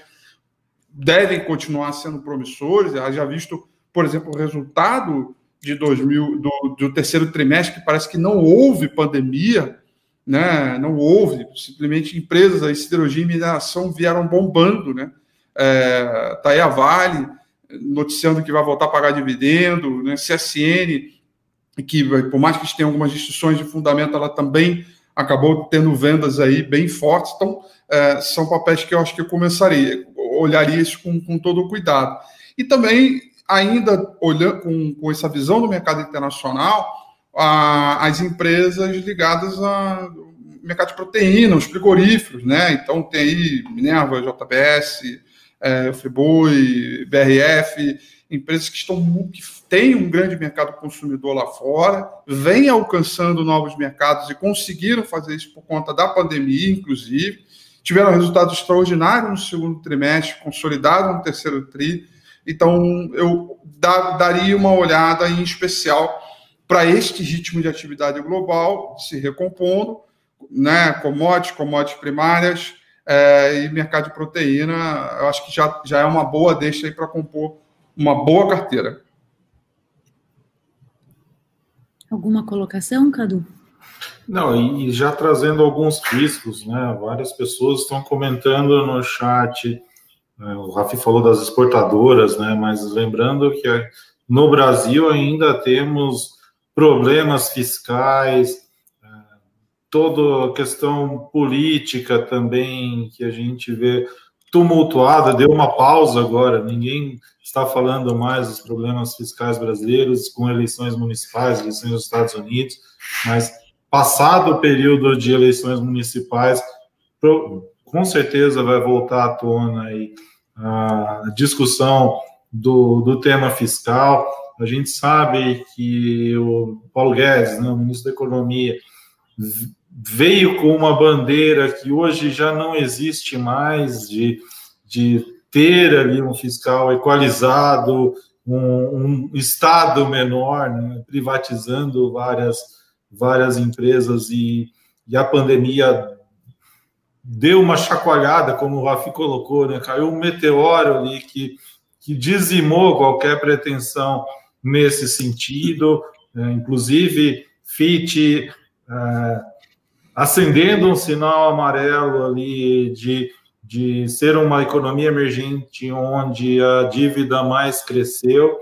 devem continuar sendo promissores. Já visto, por exemplo, o resultado de 2000, do, do terceiro trimestre, que parece que não houve pandemia, né? não houve, simplesmente empresas, a siderurgia e mineração vieram bombando. Né? É, tá aí a Vale noticiando que vai voltar a pagar dividendo, né? CSN, que por mais que tenha algumas restrições de fundamento, ela também acabou tendo vendas aí bem fortes. Então, é, são papéis que eu acho que eu começaria, olharia isso com, com todo cuidado. E também ainda olhando com, com essa visão do mercado internacional, a, as empresas ligadas ao mercado de proteína, os frigoríferos, né? Então tem aí Minerva, JBS, é, Friboi, BRF, empresas que estão que têm um grande mercado consumidor lá fora, vêm alcançando novos mercados e conseguiram fazer isso por conta da pandemia, inclusive, tiveram resultados extraordinários no segundo trimestre, consolidados no terceiro tri. Então, eu daria uma olhada em especial para este ritmo de atividade global se recompondo, né, commodities, commodities primárias é, e mercado de proteína, eu acho que já, já é uma boa deixa aí para compor uma boa carteira. Alguma colocação, Cadu? Não, e já trazendo alguns riscos, né? Várias pessoas estão comentando no chat é, o Rafi falou das exportadoras, né? Mas lembrando que no Brasil ainda temos problemas fiscais, é, toda a questão política também que a gente vê tumultuada, deu uma pausa agora, ninguém está falando mais dos problemas fiscais brasileiros com eleições municipais, eleições dos Estados Unidos, mas passado o período de eleições municipais, com certeza vai voltar à tona aí a discussão do, do tema fiscal. A gente sabe que o Paulo Guedes, né, o ministro da Economia, veio com uma bandeira que hoje já não existe mais de, de ter ali um fiscal equalizado, um, um Estado menor, né, privatizando várias, várias empresas e, e a pandemia deu uma chacoalhada, como o Rafi colocou, né? caiu um meteoro ali que, que dizimou qualquer pretensão nesse sentido, né? inclusive FIT é, acendendo um sinal amarelo ali de, de ser uma economia emergente onde a dívida mais cresceu.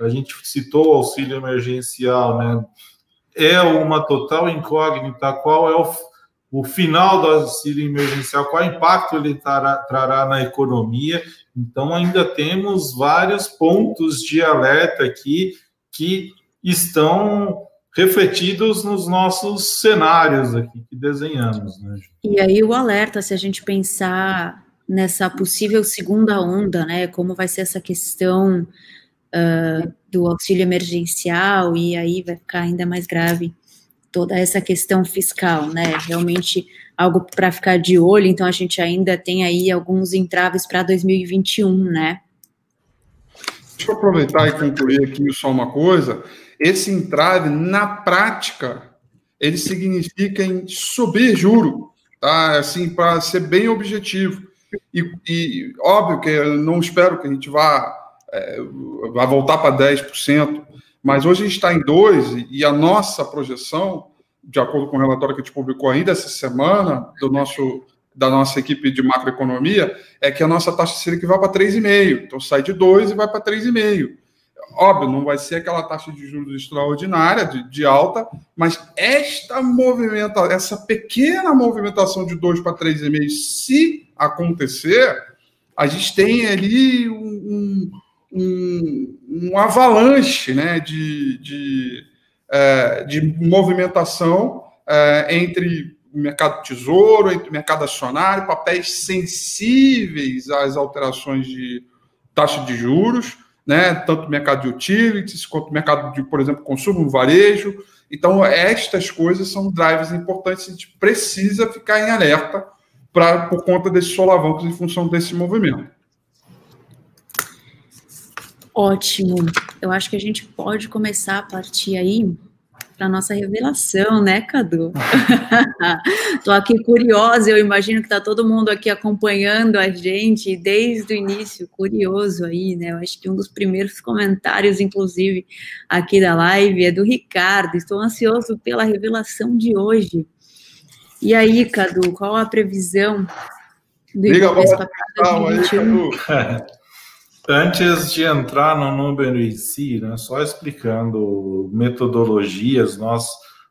A gente citou o auxílio emergencial, né? É uma total incógnita qual é o o final do auxílio emergencial, qual impacto ele trará, trará, na economia. Então, ainda temos vários pontos de alerta aqui que estão refletidos nos nossos cenários aqui que desenhamos. Né? E aí o alerta, se a gente pensar nessa possível segunda onda, né, como vai ser essa questão uh, do auxílio emergencial, e aí vai ficar ainda mais grave toda essa questão fiscal, né? Realmente algo para ficar de olho. Então a gente ainda tem aí alguns entraves para 2021, né? Deixa eu aproveitar e concluir aqui só uma coisa. Esse entrave, na prática, ele significa em subir juro, tá? Assim, para ser bem objetivo. E, e, óbvio que eu não espero que a gente vá, é, vá voltar para 10%, mas hoje a gente está em 2 e a nossa projeção, de acordo com o relatório que a gente publicou ainda essa semana, do nosso, da nossa equipe de macroeconomia, é que a nossa taxa Selic vai para 3,5. Então sai de 2 e vai para 3,5. Óbvio, não vai ser aquela taxa de juros extraordinária, de, de alta, mas esta movimenta, essa pequena movimentação de 2 para 3,5, se acontecer, a gente tem ali um, um, um avalanche né, de, de, é, de movimentação é, entre o mercado tesouro, entre o mercado acionário, papéis sensíveis às alterações de taxa de juros, né, tanto mercado de utilities quanto mercado de, por exemplo, consumo varejo. Então, estas coisas são drivers importantes, a gente precisa ficar em alerta pra, por conta desses solavancos em função desse movimento. Ótimo. Eu acho que a gente pode começar a partir aí para nossa revelação, né, Cadu? Estou aqui curiosa, eu imagino que está todo mundo aqui acompanhando a gente desde o início, curioso aí, né? Eu acho que um dos primeiros comentários, inclusive, aqui da live é do Ricardo. Estou ansioso pela revelação de hoje. E aí, Cadu, qual a previsão do Ibovespa para 2021? Antes de entrar no número em si, né, só explicando metodologias, nós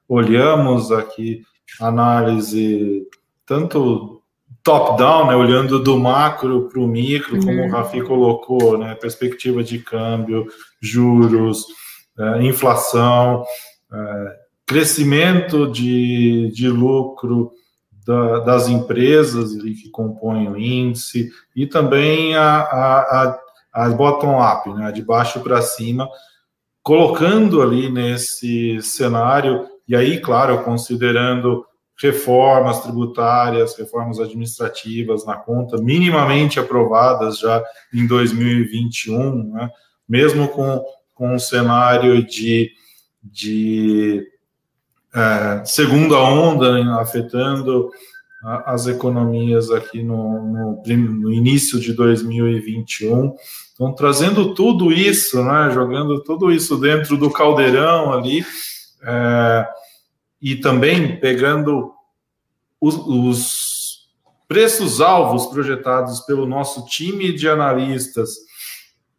olhamos aqui análise tanto top-down, né, olhando do macro para o micro, uhum. como o Rafi colocou, né, perspectiva de câmbio, juros, é, inflação, é, crescimento de, de lucro da, das empresas que compõem o índice, e também a, a, a as bottom-up, né, de baixo para cima, colocando ali nesse cenário, e aí, claro, considerando reformas tributárias, reformas administrativas na conta, minimamente aprovadas já em 2021, né, mesmo com, com um cenário de, de é, segunda onda afetando as economias aqui no, no, no, início de 2021. Então, trazendo tudo isso, né, jogando tudo isso dentro do caldeirão ali, é, e também pegando os, os preços-alvos projetados pelo nosso time de analistas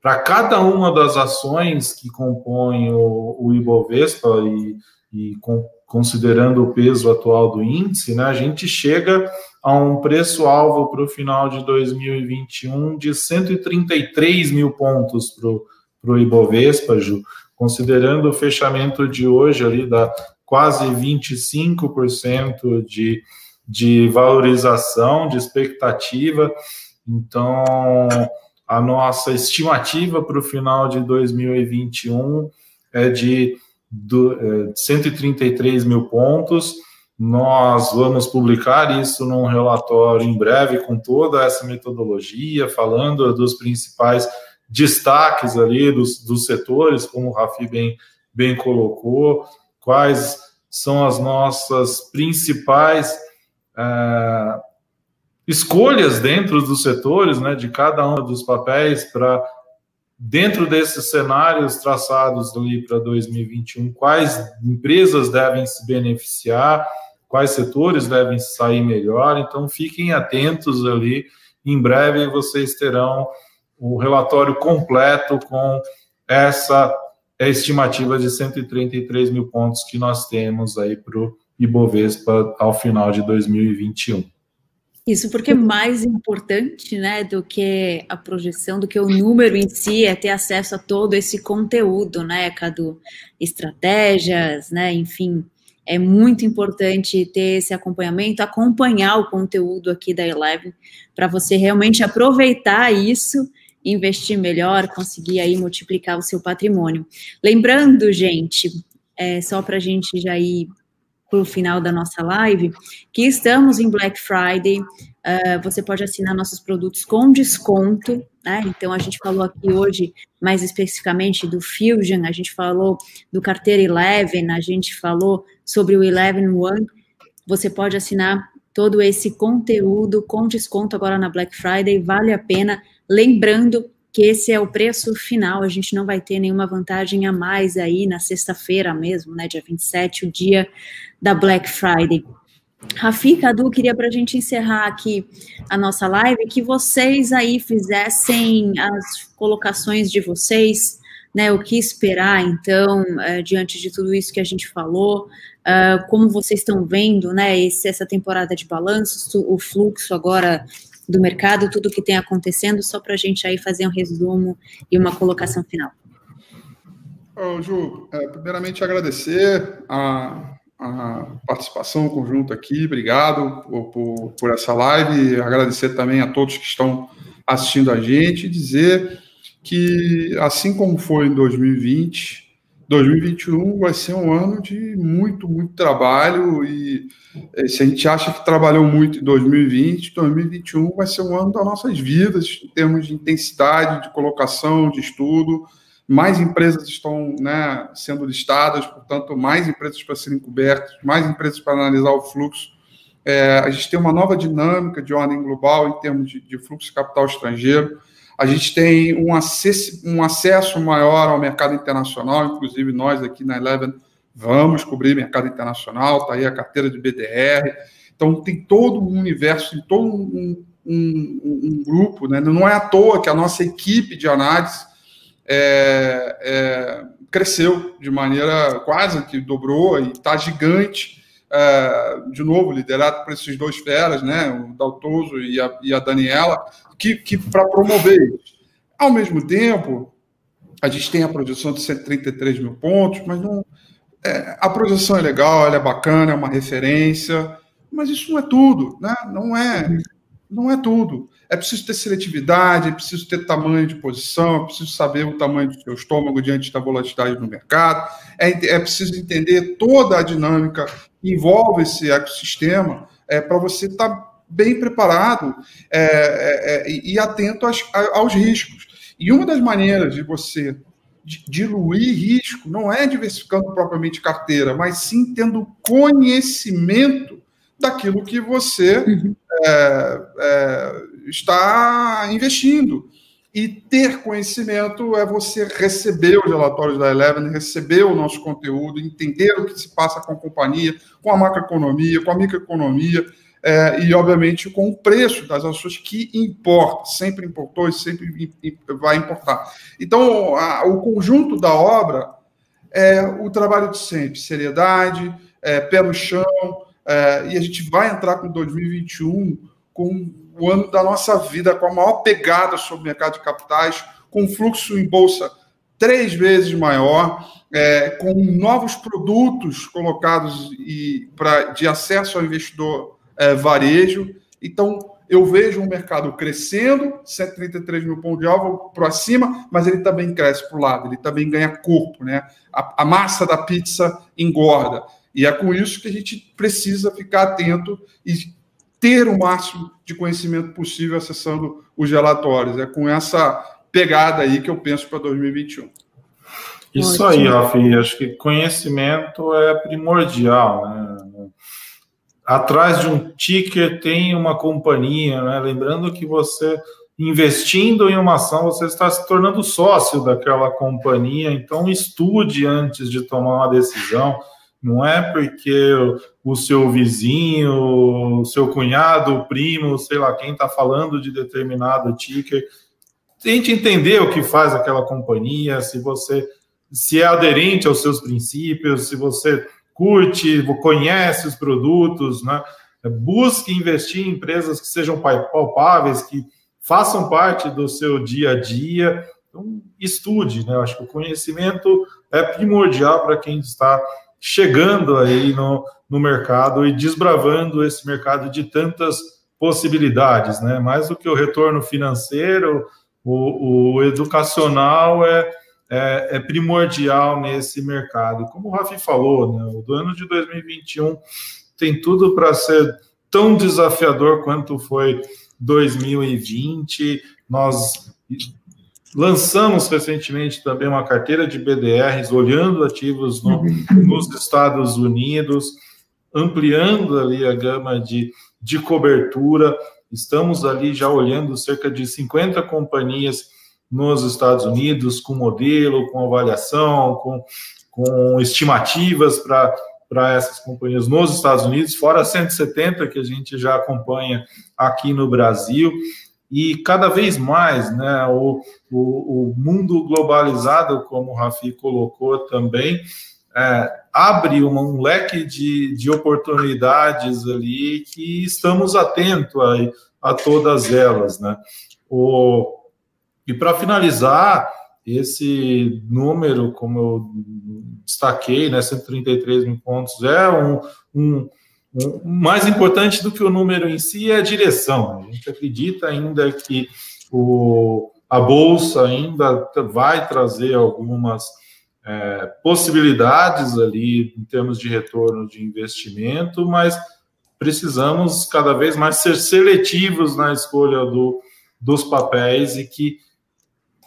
para cada uma das ações que compõem o, o Ibovespa e, e com, considerando o peso atual do índice, né, a gente chega a um preço-alvo para o final de 2021 de 133 mil pontos para o Ibovespa, Ju, considerando o fechamento de hoje ali da quase 25% de, de valorização, de expectativa. Então, a nossa estimativa para o final de 2021 é de do, é, 133 mil pontos. Nós vamos publicar isso num relatório em breve com toda essa metodologia, falando dos principais destaques ali dos, dos setores, como o Rafi bem, bem colocou, quais são as nossas principais é, escolhas dentro dos setores, né, de cada um dos papéis para dentro desses cenários traçados ali para 2021, quais empresas devem se beneficiar, quais setores devem sair melhor. Então, fiquem atentos ali. Em breve vocês terão o relatório completo com essa estimativa de 133 mil pontos que nós temos aí para o Ibovespa ao final de 2021. Isso porque mais importante, né, do que a projeção, do que o número em si, é ter acesso a todo esse conteúdo, né, Cadu? Estratégias, né, enfim, é muito importante ter esse acompanhamento, acompanhar o conteúdo aqui da Eleven, para você realmente aproveitar isso, investir melhor, conseguir aí multiplicar o seu patrimônio. Lembrando, gente, é, só para a gente já ir para o final da nossa live, que estamos em Black Friday. Uh, você pode assinar nossos produtos com desconto, né? Então a gente falou aqui hoje mais especificamente do Fusion, a gente falou do carteira Eleven, a gente falou sobre o Eleven One. Você pode assinar todo esse conteúdo com desconto agora na Black Friday, vale a pena. Lembrando que esse é o preço final, a gente não vai ter nenhuma vantagem a mais aí na sexta-feira mesmo, né, dia 27, o dia da Black Friday. Rafi, Cadu, queria para a gente encerrar aqui a nossa live, que vocês aí fizessem as colocações de vocês né, o que esperar, então, uh, diante de tudo isso que a gente falou, uh, como vocês estão vendo, né, esse, essa temporada de balanços, o fluxo agora do mercado, tudo que tem acontecendo, só para a gente aí fazer um resumo e uma colocação final. Ju, é, primeiramente agradecer a, a participação conjunta aqui, obrigado por, por, por, essa live, agradecer também a todos que estão assistindo a gente dizer que, assim como foi em 2020, 2021 vai ser um ano de muito, muito trabalho e eh, se a gente acha que trabalhou muito em 2020, 2021 vai ser um ano das nossas vidas em termos de intensidade, de colocação, de estudo, mais empresas estão né, sendo listadas, portanto, mais empresas para serem cobertas, mais empresas para analisar o fluxo. É, a gente tem uma nova dinâmica de ordem global em termos de, de fluxo de capital estrangeiro. A gente tem um acesso, um acesso maior ao mercado internacional, inclusive nós aqui na Eleven vamos cobrir mercado internacional, está aí a carteira de BDR. Então, tem todo um universo, tem todo um, um, um grupo, né? não é à toa que a nossa equipe de análise é, é, cresceu de maneira quase que dobrou e está gigante. É, de novo, liderado por esses dois feras, né, o Daltoso e a, e a Daniela, que, que para promover. Ao mesmo tempo, a gente tem a projeção de 133 mil pontos, mas não, é, a projeção é legal, ela é bacana, é uma referência, mas isso não é tudo, né? Não é, não é tudo. É preciso ter seletividade, é preciso ter tamanho de posição, é preciso saber o tamanho do seu estômago diante da volatilidade no mercado, é, é preciso entender toda a dinâmica que envolve esse ecossistema é, para você estar tá bem preparado é, é, é e atento aos, aos riscos. E uma das maneiras de você diluir risco não é diversificando propriamente carteira, mas sim tendo conhecimento daquilo que você uhum. é, é, está investindo. E ter conhecimento é você receber os relatórios da Eleven, receber o nosso conteúdo, entender o que se passa com a companhia, com a macroeconomia, com a microeconomia, é, e, obviamente, com o preço das ações que importa, sempre importou e sempre vai importar. Então, a, o conjunto da obra é o trabalho de sempre, seriedade, é, pé no chão, é, e a gente vai entrar com 2021 com o ano da nossa vida, com a maior pegada sobre o mercado de capitais, com fluxo em bolsa três vezes maior, é, com novos produtos colocados e pra, de acesso ao investidor é, varejo. Então, eu vejo um mercado crescendo, 133 mil pontos de alvo para cima, mas ele também cresce para o lado, ele também ganha corpo, né? A, a, massa da pizza engorda. E é com isso que a gente precisa ficar atento e ter o máximo de conhecimento possível acessando os relatórios. É com essa pegada aí que eu penso para 2021. Isso aí, Rafi. Acho que conhecimento é primordial. Né? Atrás de um ticker tem uma companhia, né? Lembrando que você investindo em uma ação, você está se tornando sócio daquela companhia, então estude antes de tomar uma decisão. Não é porque o seu vizinho, o seu cunhado, o primo, sei lá quem está falando de determinado ticker. Tente entender o que faz aquela companhia, se você se é aderente aos seus princípios, se você curte, conhece os produtos, né? Busque investir em empresas que sejam palpáveis, que façam parte do seu dia a dia. Então, estude, né? Eu acho que o conhecimento é primordial para quem está chegando aí no, no mercado e desbravando esse mercado de tantas possibilidades, né? Mais do que o retorno financeiro, o, o educacional é, é, é, primordial nesse mercado. Como o Rafi falou, né? O ano de 2021 tem tudo para ser tão desafiador quanto foi 2020. Nós Lançamos recentemente também uma carteira de BDRs, olhando ativos no, uhum. nos Estados Unidos, ampliando ali a gama de, de cobertura. Estamos ali já olhando cerca de 50 companhias nos Estados Unidos, com modelo, com avaliação, com, com estimativas para essas companhias nos Estados Unidos, fora 170 que a gente já acompanha aqui no Brasil. e cada vez mais, né, o, o, o mundo globalizado, como o Rafi colocou também, é, abre um, um leque de, de oportunidades ali que estamos atentos a, a todas elas, né? O, e para finalizar, esse número, como eu destaquei, né, 133 mil pontos, é um, um, um, mais importante do que o número em si é a direção. A gente acredita ainda que o, a Bolsa ainda vai trazer algumas é, possibilidades ali em termos de retorno de investimento, mas precisamos cada vez mais ser seletivos na escolha do, dos papéis e que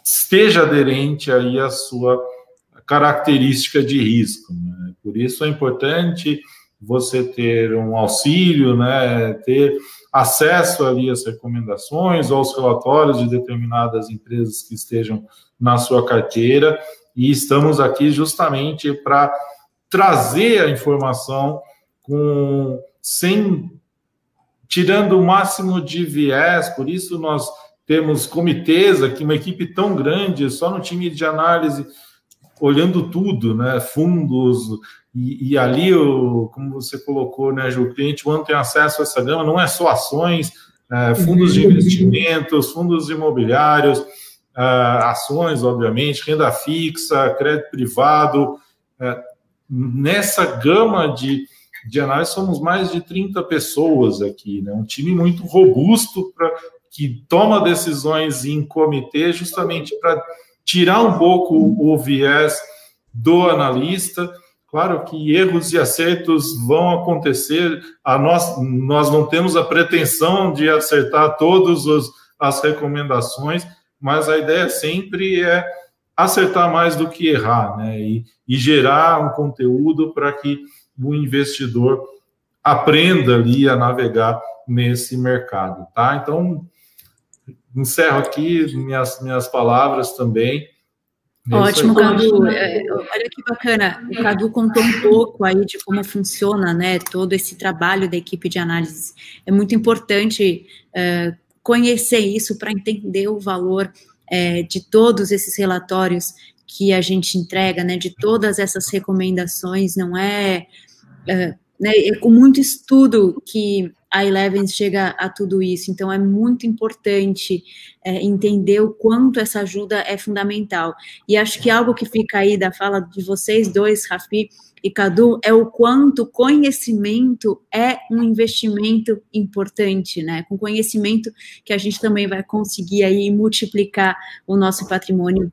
esteja aderente aí à sua característica de risco. Né? Por isso é importante você ter um auxílio, né, ter acesso ali às recomendações ou aos relatórios de determinadas empresas que estejam na sua carteira e estamos aqui justamente para trazer a informação com sem tirando o máximo de viés, por isso nós temos comitês aqui, uma equipe tão grande, só no time de análise, olhando tudo, né? Fundos, e, e ali, o, como você colocou, né, Ju, o cliente tem acesso a essa gama, não é só ações, é, fundos de investimentos, fundos imobiliários, uh, ações, obviamente, renda fixa, crédito privado. Uh, nessa gama de, de análise, somos mais de 30 pessoas aqui, né? um time muito robusto para que toma decisões em comitê, justamente para tirar um pouco o viés do analista. Claro que erros e acertos vão acontecer. A nós, nós não temos a pretensão de acertar todas as recomendações, mas a ideia sempre é acertar mais do que errar, né? E, e gerar um conteúdo para que o investidor aprenda ali a navegar nesse mercado, tá? Então, encerro aqui minhas, minhas palavras também. É Ótimo, Cadu. É, olha que bacana. O Cadu contou um pouco aí de como funciona, né, todo esse trabalho da equipe de análise. É muito importante uh, conhecer isso para entender o valor é, de todos esses relatórios que a gente entrega, né, de todas essas recomendações, não é, é, né, é com muito estudo que a Eleven chega a tudo isso, então é muito importante é, entender o quanto essa ajuda é fundamental. E acho que algo que fica aí da fala de vocês dois, Rafi, e Cadu, é o quanto conhecimento é um investimento importante, né? Com conhecimento que a gente também vai conseguir aí multiplicar o nosso patrimônio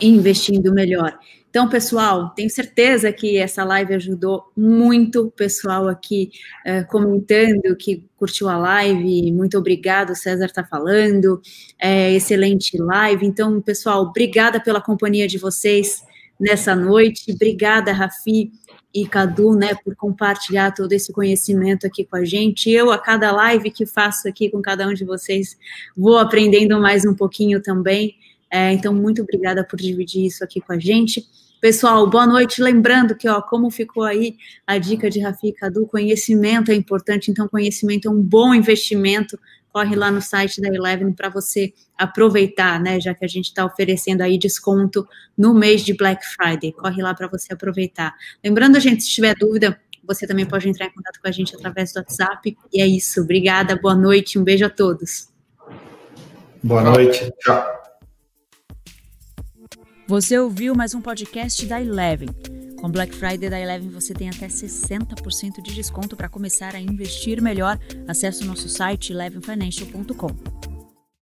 investindo melhor. Então, pessoal, tenho certeza que essa live ajudou muito o pessoal aqui uh, comentando que curtiu a live. Muito obrigado, César está falando. É, excelente live. Então, pessoal, obrigada pela companhia de vocês nessa noite. Obrigada, Rafi e Cadu, né, por compartilhar todo esse conhecimento aqui com a gente. Eu, a cada live que faço aqui com cada um de vocês, vou aprendendo mais um pouquinho também. É, então, muito obrigada por dividir isso aqui com a gente. Pessoal, boa noite. Lembrando que, ó, como ficou aí a dica de Rafi Cadu, conhecimento é importante, então conhecimento é um bom investimento corre lá no site da Eleven para você aproveitar, né? Já que a gente está oferecendo aí desconto no mês de Black Friday. Corre lá para você aproveitar. Lembrando, gente, se tiver dúvida, você também pode entrar em contato com a gente através do WhatsApp. E é isso. Obrigada, boa noite, um beijo a todos. Boa noite. Tchau. Você ouviu mais um podcast da Eleven. Com Black Friday da Eleven você tem até 60% de desconto para começar a investir melhor. Acesse o nosso site elevenfinancial.com.